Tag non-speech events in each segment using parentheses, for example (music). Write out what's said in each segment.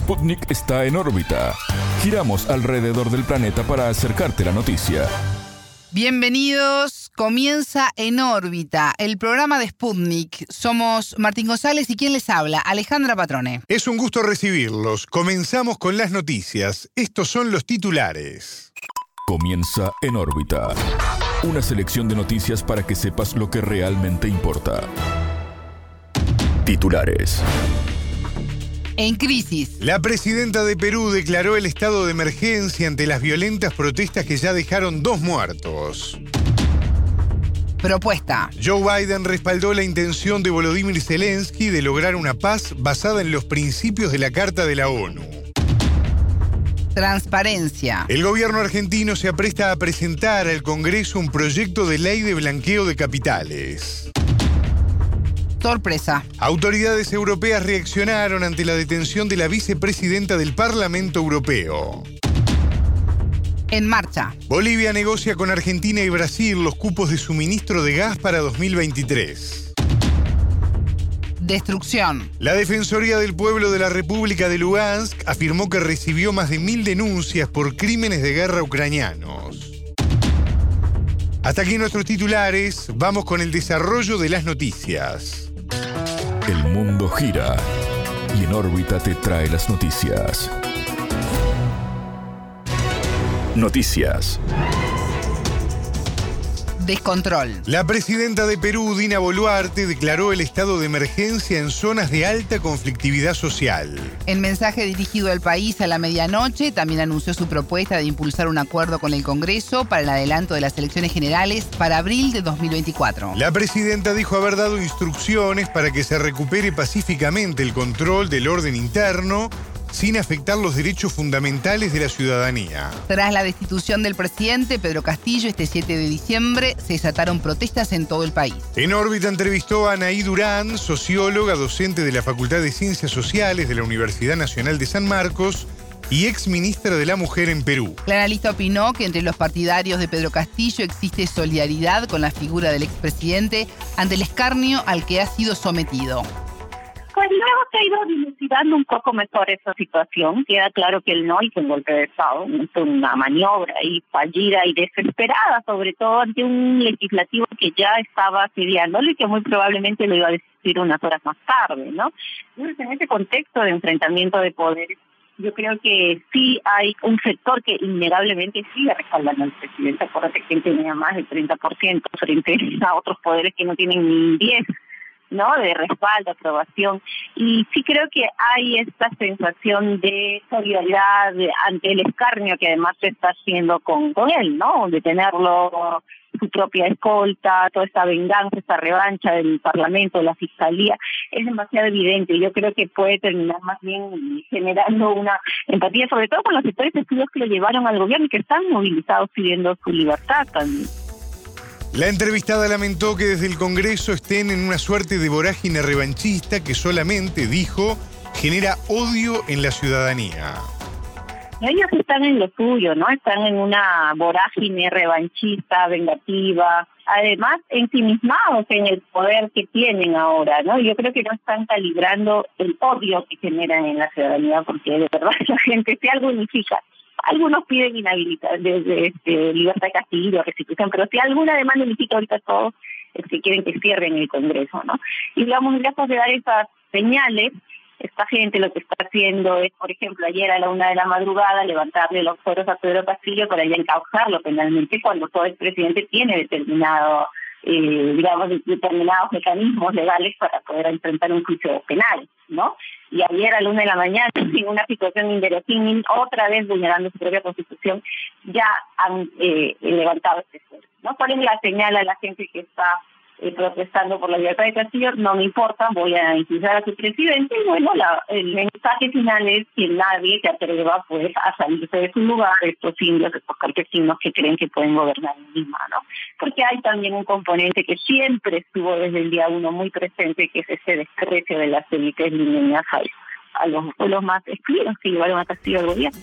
Sputnik está en órbita. Giramos alrededor del planeta para acercarte la noticia. Bienvenidos, comienza en órbita el programa de Sputnik. Somos Martín González y quien les habla, Alejandra Patrone. Es un gusto recibirlos. Comenzamos con las noticias. Estos son los titulares. Comienza en órbita. Una selección de noticias para que sepas lo que realmente importa. Titulares. En crisis. La presidenta de Perú declaró el estado de emergencia ante las violentas protestas que ya dejaron dos muertos. Propuesta. Joe Biden respaldó la intención de Volodymyr Zelensky de lograr una paz basada en los principios de la Carta de la ONU. Transparencia. El gobierno argentino se apresta a presentar al Congreso un proyecto de ley de blanqueo de capitales. Sorpresa. Autoridades europeas reaccionaron ante la detención de la vicepresidenta del Parlamento Europeo. En marcha. Bolivia negocia con Argentina y Brasil los cupos de suministro de gas para 2023. Destrucción. La Defensoría del Pueblo de la República de Lugansk afirmó que recibió más de mil denuncias por crímenes de guerra ucranianos. Hasta aquí nuestros titulares, vamos con el desarrollo de las noticias. El mundo gira y en órbita te trae las noticias. Noticias. Descontrol. La presidenta de Perú, Dina Boluarte, declaró el estado de emergencia en zonas de alta conflictividad social. En mensaje dirigido al país a la medianoche, también anunció su propuesta de impulsar un acuerdo con el Congreso para el adelanto de las elecciones generales para abril de 2024. La presidenta dijo haber dado instrucciones para que se recupere pacíficamente el control del orden interno sin afectar los derechos fundamentales de la ciudadanía. Tras la destitución del presidente Pedro Castillo este 7 de diciembre, se desataron protestas en todo el país. En órbita entrevistó a Anaí Durán, socióloga, docente de la Facultad de Ciencias Sociales de la Universidad Nacional de San Marcos y ex ministra de la Mujer en Perú. La analista opinó que entre los partidarios de Pedro Castillo existe solidaridad con la figura del expresidente ante el escarnio al que ha sido sometido. Se ha ido dilucidando un poco mejor esa situación. Queda claro que él no hizo un golpe de Estado, hizo una maniobra y fallida y desesperada, sobre todo ante un legislativo que ya estaba asediándolo y que muy probablemente lo iba a decir unas horas más tarde, ¿no? Entonces, en ese contexto de enfrentamiento de poderes, yo creo que sí hay un sector que innegablemente sigue respaldando al presidente. Acuérdate que él tenía más del 30% frente a otros poderes que no tienen ni 10%. ¿No? De respaldo, aprobación. Y sí creo que hay esta sensación de solidaridad ante el escarnio que además se está haciendo con, con él, ¿no? De tenerlo su propia escolta, toda esta venganza, esta revancha del Parlamento, de la Fiscalía, es demasiado evidente. Yo creo que puede terminar más bien generando una empatía, sobre todo con los sectores estudios que lo llevaron al gobierno y que están movilizados pidiendo su libertad también. La entrevistada lamentó que desde el Congreso estén en una suerte de vorágine revanchista que solamente, dijo, genera odio en la ciudadanía. Ellos están en lo suyo, ¿no? Están en una vorágine revanchista, vengativa, además ensimismados en el poder que tienen ahora, ¿no? Yo creo que no están calibrando el odio que generan en la ciudadanía, porque de verdad (laughs) la gente, si algo unifica algunos piden inhabilitar desde este, libertad de castillo, restitución, pero si alguna demanda unifica ahorita todos es que quieren que cierren el Congreso, ¿no? Y digamos, lejos de dar esas señales, esta gente lo que está haciendo es, por ejemplo, ayer a la una de la madrugada levantarle los foros a Pedro Castillo para ya encauzarlo penalmente cuando todo el presidente tiene determinado, eh, digamos, determinados mecanismos legales para poder enfrentar un juicio penal, ¿no? y ayer a la una de la mañana, (laughs) en una situación inverosímil, otra vez vulnerando su propia constitución, ya han eh, levantado este esfuerzo. ¿no? ¿Cuál es la señal a la gente que está eh, protestando por la libertad de Castillo? No me importa, voy a impulsar a su presidente. Y bueno, la, el mensaje final es que nadie se atreva pues, a salirse de su lugar, estos indios, estos campesinos que creen que pueden gobernar en Lima, ¿no? Porque hay también un componente que siempre estuvo desde el día uno muy presente, que es ese desprecio de las élites limeñas a, a los más excluidos que llevaron a Castillo al gobierno.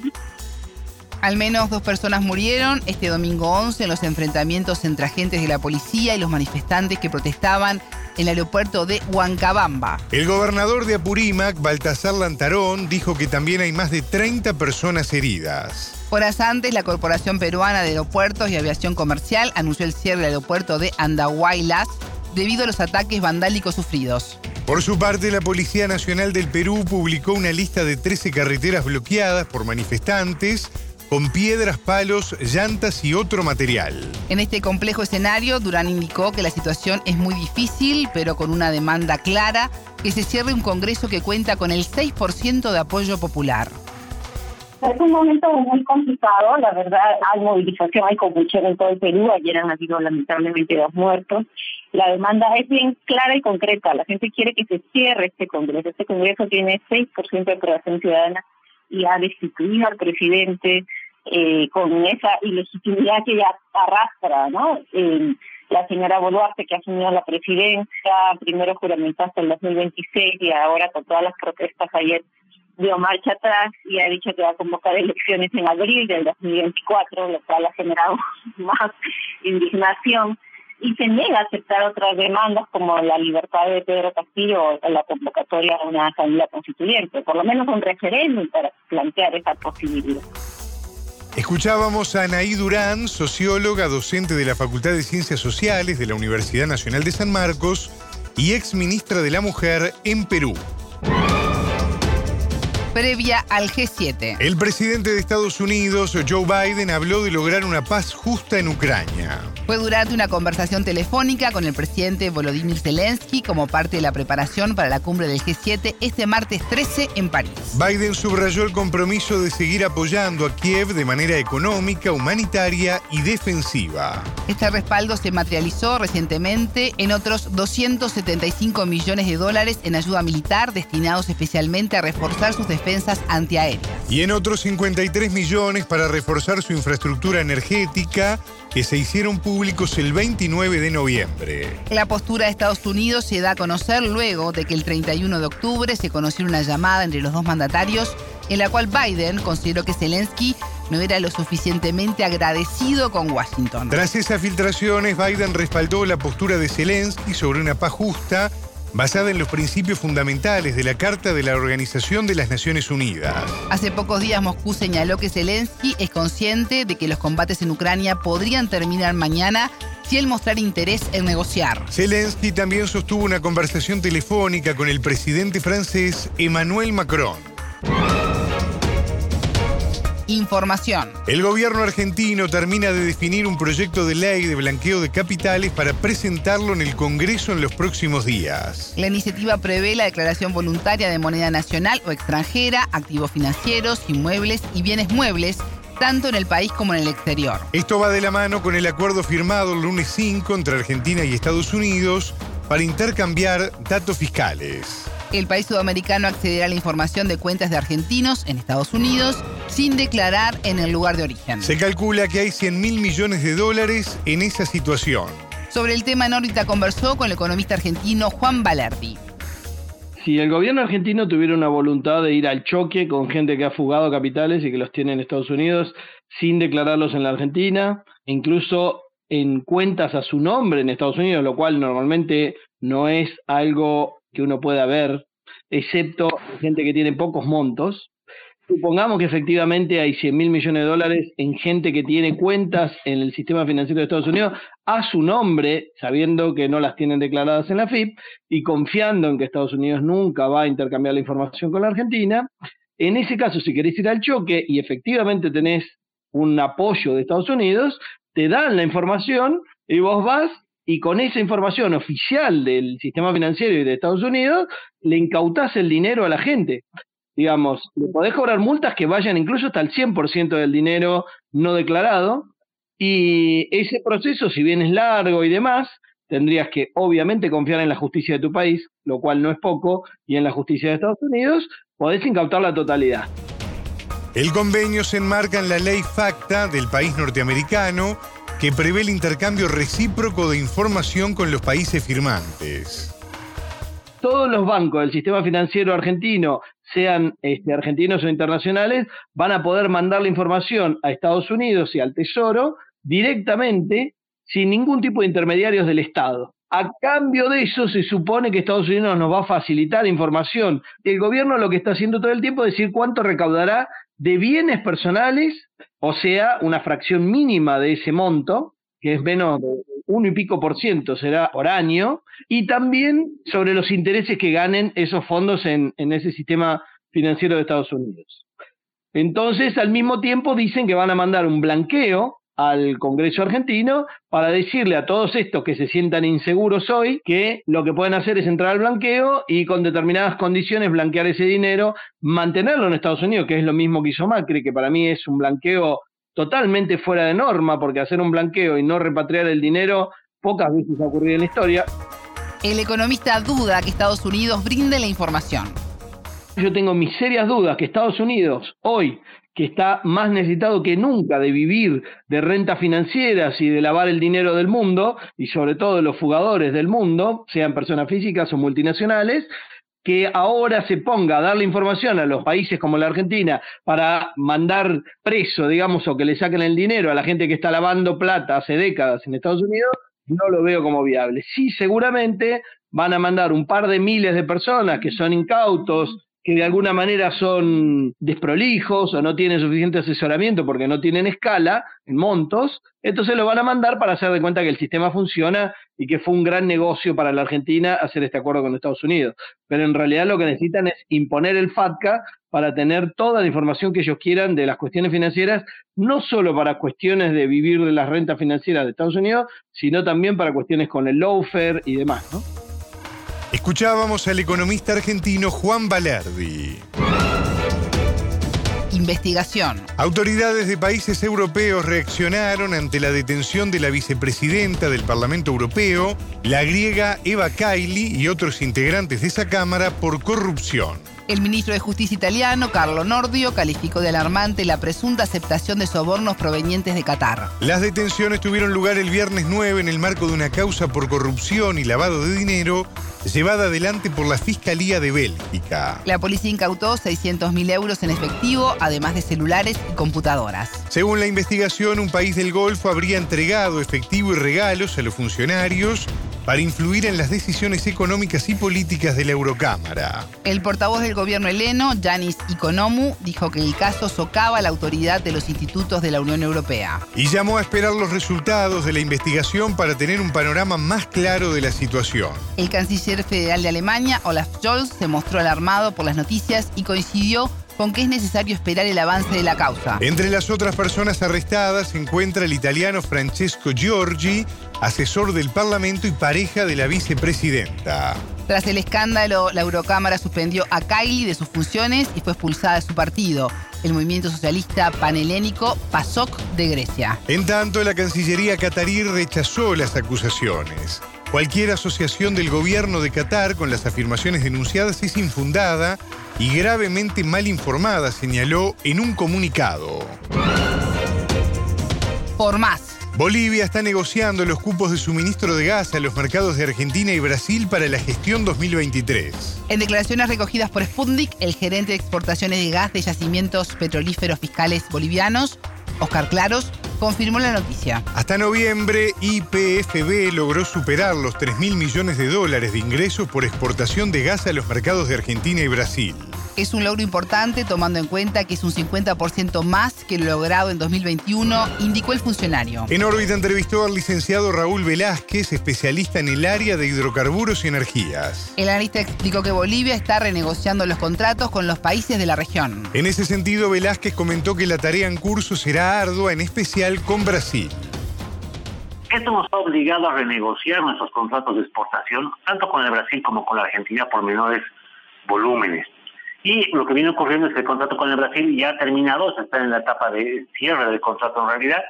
Al menos dos personas murieron este domingo 11 en los enfrentamientos entre agentes de la policía y los manifestantes que protestaban en el aeropuerto de Huancabamba. El gobernador de Apurímac, Baltasar Lantarón, dijo que también hay más de 30 personas heridas. Horas antes, la Corporación Peruana de Aeropuertos y Aviación Comercial anunció el cierre del aeropuerto de Andahuaylas debido a los ataques vandálicos sufridos. Por su parte, la Policía Nacional del Perú publicó una lista de 13 carreteras bloqueadas por manifestantes con piedras, palos, llantas y otro material. En este complejo escenario, Durán indicó que la situación es muy difícil, pero con una demanda clara, que se cierre un Congreso que cuenta con el 6% de apoyo popular. Es un momento muy complicado, la verdad, hay movilización, hay convulsión en todo el Perú, ayer han habido lamentablemente dos muertos. La demanda es bien clara y concreta, la gente quiere que se cierre este Congreso. Este Congreso tiene 6% de aprobación ciudadana y ha destituido al presidente eh, con esa ilegitimidad que ya arrastra, ¿no? La señora Boluarte que asumió la presidencia, primero juramentaste el 2026 y ahora con todas las protestas ayer dio marcha atrás y ha dicho que va a convocar elecciones en abril del 2024, lo cual ha generado (laughs) más indignación y se niega a aceptar otras demandas como la libertad de Pedro Castillo o la convocatoria a una asamblea constituyente, por lo menos un referéndum para plantear esa posibilidad. Escuchábamos a Anaí Durán, socióloga, docente de la Facultad de Ciencias Sociales de la Universidad Nacional de San Marcos y ex ministra de la Mujer en Perú previa al G7. El presidente de Estados Unidos, Joe Biden, habló de lograr una paz justa en Ucrania. Fue durante una conversación telefónica con el presidente Volodymyr Zelensky como parte de la preparación para la cumbre del G7 este martes 13 en París. Biden subrayó el compromiso de seguir apoyando a Kiev de manera económica, humanitaria y defensiva. Este respaldo se materializó recientemente en otros 275 millones de dólares en ayuda militar destinados especialmente a reforzar sus defensas antiaéreas. Y en otros 53 millones para reforzar su infraestructura energética que se hicieron públicos el 29 de noviembre. La postura de Estados Unidos se da a conocer luego de que el 31 de octubre se conoció una llamada entre los dos mandatarios en la cual Biden consideró que Zelensky no era lo suficientemente agradecido con Washington. Tras esas filtraciones, Biden respaldó la postura de Zelensky sobre una paz justa basada en los principios fundamentales de la Carta de la Organización de las Naciones Unidas. Hace pocos días Moscú señaló que Zelensky es consciente de que los combates en Ucrania podrían terminar mañana si él mostrara interés en negociar. Zelensky también sostuvo una conversación telefónica con el presidente francés Emmanuel Macron. Información. El gobierno argentino termina de definir un proyecto de ley de blanqueo de capitales para presentarlo en el Congreso en los próximos días. La iniciativa prevé la declaración voluntaria de moneda nacional o extranjera, activos financieros, inmuebles y bienes muebles tanto en el país como en el exterior. Esto va de la mano con el acuerdo firmado el lunes 5 entre Argentina y Estados Unidos para intercambiar datos fiscales. El país sudamericano accederá a la información de cuentas de argentinos en Estados Unidos sin declarar en el lugar de origen. Se calcula que hay 100 mil millones de dólares en esa situación. Sobre el tema, Norita conversó con el economista argentino Juan Valerdi. Si el gobierno argentino tuviera una voluntad de ir al choque con gente que ha fugado capitales y que los tiene en Estados Unidos sin declararlos en la Argentina, incluso en cuentas a su nombre en Estados Unidos, lo cual normalmente no es algo que uno pueda ver, excepto gente que tiene pocos montos. Supongamos que efectivamente hay 100 mil millones de dólares en gente que tiene cuentas en el sistema financiero de Estados Unidos a su nombre, sabiendo que no las tienen declaradas en la FIP y confiando en que Estados Unidos nunca va a intercambiar la información con la Argentina. En ese caso, si querés ir al choque y efectivamente tenés un apoyo de Estados Unidos, te dan la información y vos vas y con esa información oficial del sistema financiero y de Estados Unidos, le incautás el dinero a la gente. Digamos, le podés cobrar multas que vayan incluso hasta el 100% del dinero no declarado, y ese proceso, si bien es largo y demás, tendrías que obviamente confiar en la justicia de tu país, lo cual no es poco, y en la justicia de Estados Unidos, podés incautar la totalidad. El convenio se enmarca en la ley FACTA del país norteamericano que prevé el intercambio recíproco de información con los países firmantes. Todos los bancos del sistema financiero argentino, sean este, argentinos o internacionales, van a poder mandar la información a Estados Unidos y al Tesoro directamente sin ningún tipo de intermediarios del Estado. A cambio de eso, se supone que Estados Unidos nos va a facilitar información. El gobierno lo que está haciendo todo el tiempo es decir cuánto recaudará de bienes personales, o sea, una fracción mínima de ese monto, que es menos de uno y pico por ciento será por año, y también sobre los intereses que ganen esos fondos en, en ese sistema financiero de Estados Unidos. Entonces, al mismo tiempo, dicen que van a mandar un blanqueo al Congreso argentino para decirle a todos estos que se sientan inseguros hoy que lo que pueden hacer es entrar al blanqueo y con determinadas condiciones blanquear ese dinero, mantenerlo en Estados Unidos, que es lo mismo que hizo Macri, que para mí es un blanqueo totalmente fuera de norma, porque hacer un blanqueo y no repatriar el dinero pocas veces ha ocurrido en la historia. El economista duda que Estados Unidos brinde la información. Yo tengo mis serias dudas que Estados Unidos hoy que está más necesitado que nunca de vivir de rentas financieras y de lavar el dinero del mundo, y sobre todo de los fugadores del mundo, sean personas físicas o multinacionales, que ahora se ponga a darle información a los países como la Argentina para mandar preso, digamos, o que le saquen el dinero a la gente que está lavando plata hace décadas en Estados Unidos, no lo veo como viable. Sí, seguramente van a mandar un par de miles de personas que son incautos, que de alguna manera son desprolijos o no tienen suficiente asesoramiento porque no tienen escala en montos, entonces lo van a mandar para hacer de cuenta que el sistema funciona y que fue un gran negocio para la Argentina hacer este acuerdo con Estados Unidos. Pero en realidad lo que necesitan es imponer el FATCA para tener toda la información que ellos quieran de las cuestiones financieras, no solo para cuestiones de vivir de las rentas financieras de Estados Unidos, sino también para cuestiones con el lawfare y demás, ¿no? Escuchábamos al economista argentino Juan Balerdi. Investigación. Autoridades de países europeos reaccionaron ante la detención de la vicepresidenta del Parlamento Europeo, la griega Eva Kaili y otros integrantes de esa Cámara por corrupción. El ministro de Justicia italiano, Carlo Nordio, calificó de alarmante la presunta aceptación de sobornos provenientes de Qatar. Las detenciones tuvieron lugar el viernes 9 en el marco de una causa por corrupción y lavado de dinero llevada adelante por la Fiscalía de Bélgica. La policía incautó 600.000 euros en efectivo, además de celulares y computadoras. Según la investigación, un país del Golfo habría entregado efectivo y regalos a los funcionarios para influir en las decisiones económicas y políticas de la Eurocámara. El portavoz del gobierno heleno, Yanis Ikonomou, dijo que el caso socava la autoridad de los institutos de la Unión Europea. Y llamó a esperar los resultados de la investigación para tener un panorama más claro de la situación. El canciller federal de Alemania, Olaf Scholz, se mostró alarmado por las noticias y coincidió con que es necesario esperar el avance de la causa. Entre las otras personas arrestadas se encuentra el italiano Francesco Giorgi, asesor del Parlamento y pareja de la vicepresidenta. Tras el escándalo, la Eurocámara suspendió a Kylie de sus funciones y fue expulsada de su partido, el movimiento socialista panhelénico PASOK de Grecia. En tanto, la Cancillería catarí rechazó las acusaciones. Cualquier asociación del gobierno de Qatar con las afirmaciones denunciadas es infundada y gravemente mal informada, señaló en un comunicado. Por más. Bolivia está negociando los cupos de suministro de gas a los mercados de Argentina y Brasil para la gestión 2023. En declaraciones recogidas por Sputnik, el gerente de exportaciones de gas de yacimientos petrolíferos fiscales bolivianos, Oscar Claros, confirmó la noticia. Hasta noviembre, IPFB logró superar los 3 mil millones de dólares de ingresos por exportación de gas a los mercados de Argentina y Brasil. Es un logro importante tomando en cuenta que es un 50% más que lo logrado en 2021, indicó el funcionario. En órbita entrevistó al licenciado Raúl Velázquez, especialista en el área de hidrocarburos y energías. El analista explicó que Bolivia está renegociando los contratos con los países de la región. En ese sentido, Velázquez comentó que la tarea en curso será ardua, en especial con Brasil. Esto nos ha obligado a renegociar nuestros contratos de exportación, tanto con el Brasil como con la Argentina, por menores volúmenes. Y lo que viene ocurriendo es que el contrato con el Brasil ya ha terminado, se está en la etapa de cierre del contrato en realidad,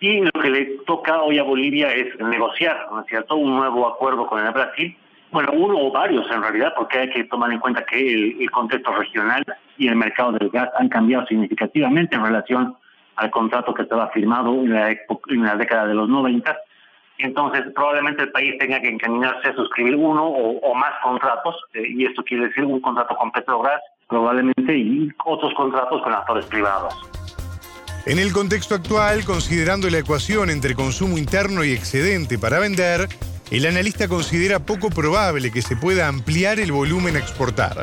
y lo que le toca hoy a Bolivia es negociar, ¿no es cierto?, un nuevo acuerdo con el Brasil, bueno, uno o varios en realidad, porque hay que tomar en cuenta que el, contexto regional y el mercado del gas han cambiado significativamente en relación al contrato que estaba firmado en la, en la década de los 90 entonces probablemente el país tenga que encaminarse a suscribir uno o, más contratos, eh, y esto quiere decir un contrato con Petrobras probablemente y otros contratos con actores privados. En el contexto actual, considerando la ecuación entre consumo interno y excedente para vender, el analista considera poco probable que se pueda ampliar el volumen a exportar.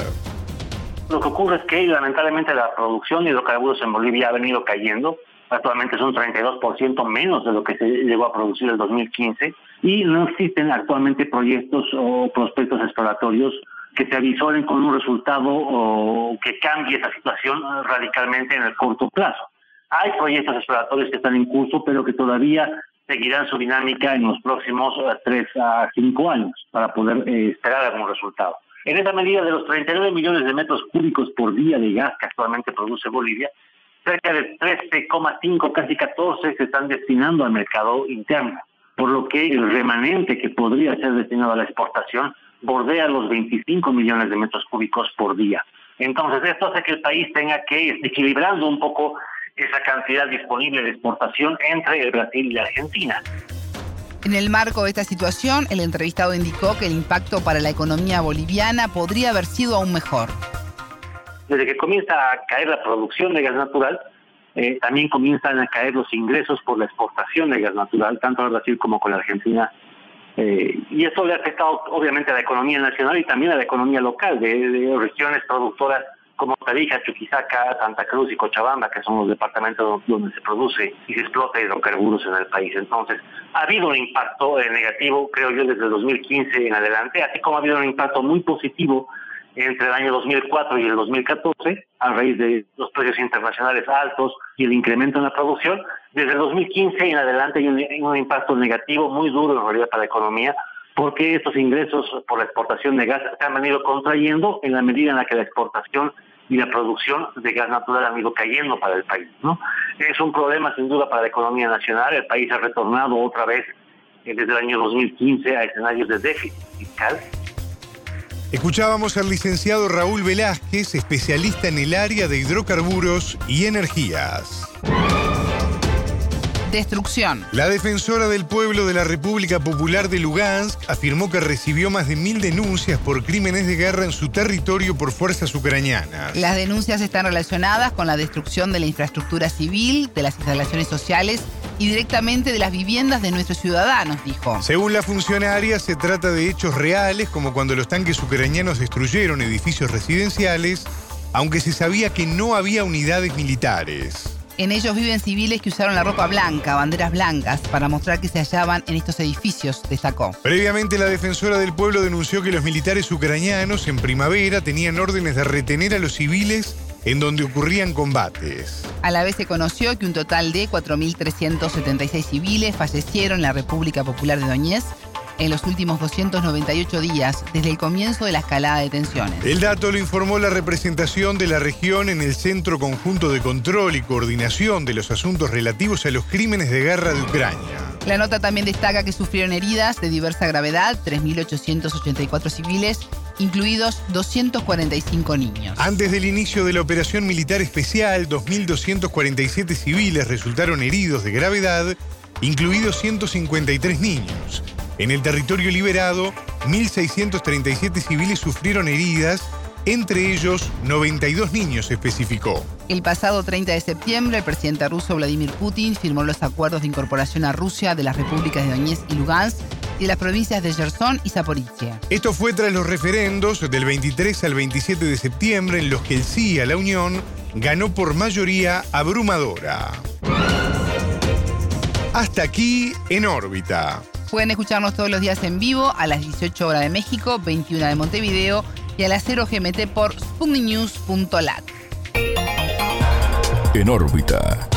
Lo que ocurre es que lamentablemente la producción de hidrocarburos en Bolivia ha venido cayendo. Actualmente es un 32% menos de lo que se llegó a producir el 2015 y no existen actualmente proyectos o prospectos exploratorios que se avisoren con un resultado o que cambie esa situación radicalmente en el corto plazo. Hay proyectos exploratorios que están en curso, pero que todavía seguirán su dinámica en los próximos eh, tres a cinco años para poder eh, esperar algún resultado. En esa medida, de los 39 millones de metros cúbicos por día de gas que actualmente produce Bolivia, cerca de 13,5, casi 14 se están destinando al mercado interno, por lo que el remanente que podría ser destinado a la exportación bordea los 25 millones de metros cúbicos por día. Entonces, esto hace que el país tenga que ir equilibrando un poco esa cantidad disponible de exportación entre el Brasil y la Argentina. En el marco de esta situación, el entrevistado indicó que el impacto para la economía boliviana podría haber sido aún mejor. Desde que comienza a caer la producción de gas natural, eh, también comienzan a caer los ingresos por la exportación de gas natural, tanto al Brasil como con la Argentina. Eh, y eso le ha afectado obviamente a la economía nacional y también a la economía local de regiones productoras como Tarija, Chuquisaca, Santa Cruz y Cochabamba, que son los departamentos donde se produce y se explota hidrocarburos en el país. Entonces, ha habido un impacto eh, negativo, creo yo, desde el 2015 en adelante, así como ha habido un impacto muy positivo entre el año 2004 y el 2014, a raíz de los precios internacionales altos y el incremento en la producción. Desde el 2015 en adelante hay un, impacto negativo muy duro en realidad para la economía, porque estos ingresos por la exportación de gas se han venido contrayendo en la medida en la que la exportación y la producción de gas natural han ido cayendo para el país. Es un problema sin duda para la economía nacional. El país ha retornado otra vez eh, desde el año 2015 a escenarios de déficit fiscal. Escuchábamos al licenciado Raúl Velázquez, especialista en el área de hidrocarburos y energías. Destrucción. La defensora del pueblo de la República Popular de Lugansk afirmó que recibió más de mil denuncias por crímenes de guerra en su territorio por fuerzas ucranianas. Las denuncias están relacionadas con la destrucción de la infraestructura civil, de las instalaciones sociales y directamente de las viviendas de nuestros ciudadanos, dijo. Según la funcionaria, se trata de hechos reales, como cuando los tanques ucranianos destruyeron edificios residenciales, aunque se sabía que no había unidades militares. En ellos viven civiles que usaron la ropa blanca, banderas blancas, para mostrar que se hallaban en estos edificios, destacó. Previamente, la defensora del pueblo denunció que los militares ucranianos en primavera tenían órdenes de retener a los civiles en donde ocurrían combates. A la vez se conoció que un total de 4.376 civiles fallecieron en la República Popular de Donetsk en los últimos 298 días desde el comienzo de la escalada de tensiones. El dato lo informó la representación de la región en el Centro Conjunto de Control y Coordinación de los Asuntos Relativos a los Crímenes de Guerra de Ucrania. La nota también destaca que sufrieron heridas de diversa gravedad 3.884 civiles incluidos 245 niños. Antes del inicio de la operación militar especial, 2.247 civiles resultaron heridos de gravedad, incluidos 153 niños. En el territorio liberado, 1.637 civiles sufrieron heridas, entre ellos 92 niños, especificó. El pasado 30 de septiembre, el presidente ruso Vladimir Putin firmó los acuerdos de incorporación a Rusia de las repúblicas de Donetsk y Lugansk de las provincias de Gerson y Zaporizhia. Esto fue tras los referendos del 23 al 27 de septiembre en los que el sí a la Unión ganó por mayoría abrumadora. Hasta aquí en órbita. Pueden escucharnos todos los días en vivo a las 18 horas de México, 21 de Montevideo y a las 0 GMT por sputniknews.lat. En órbita.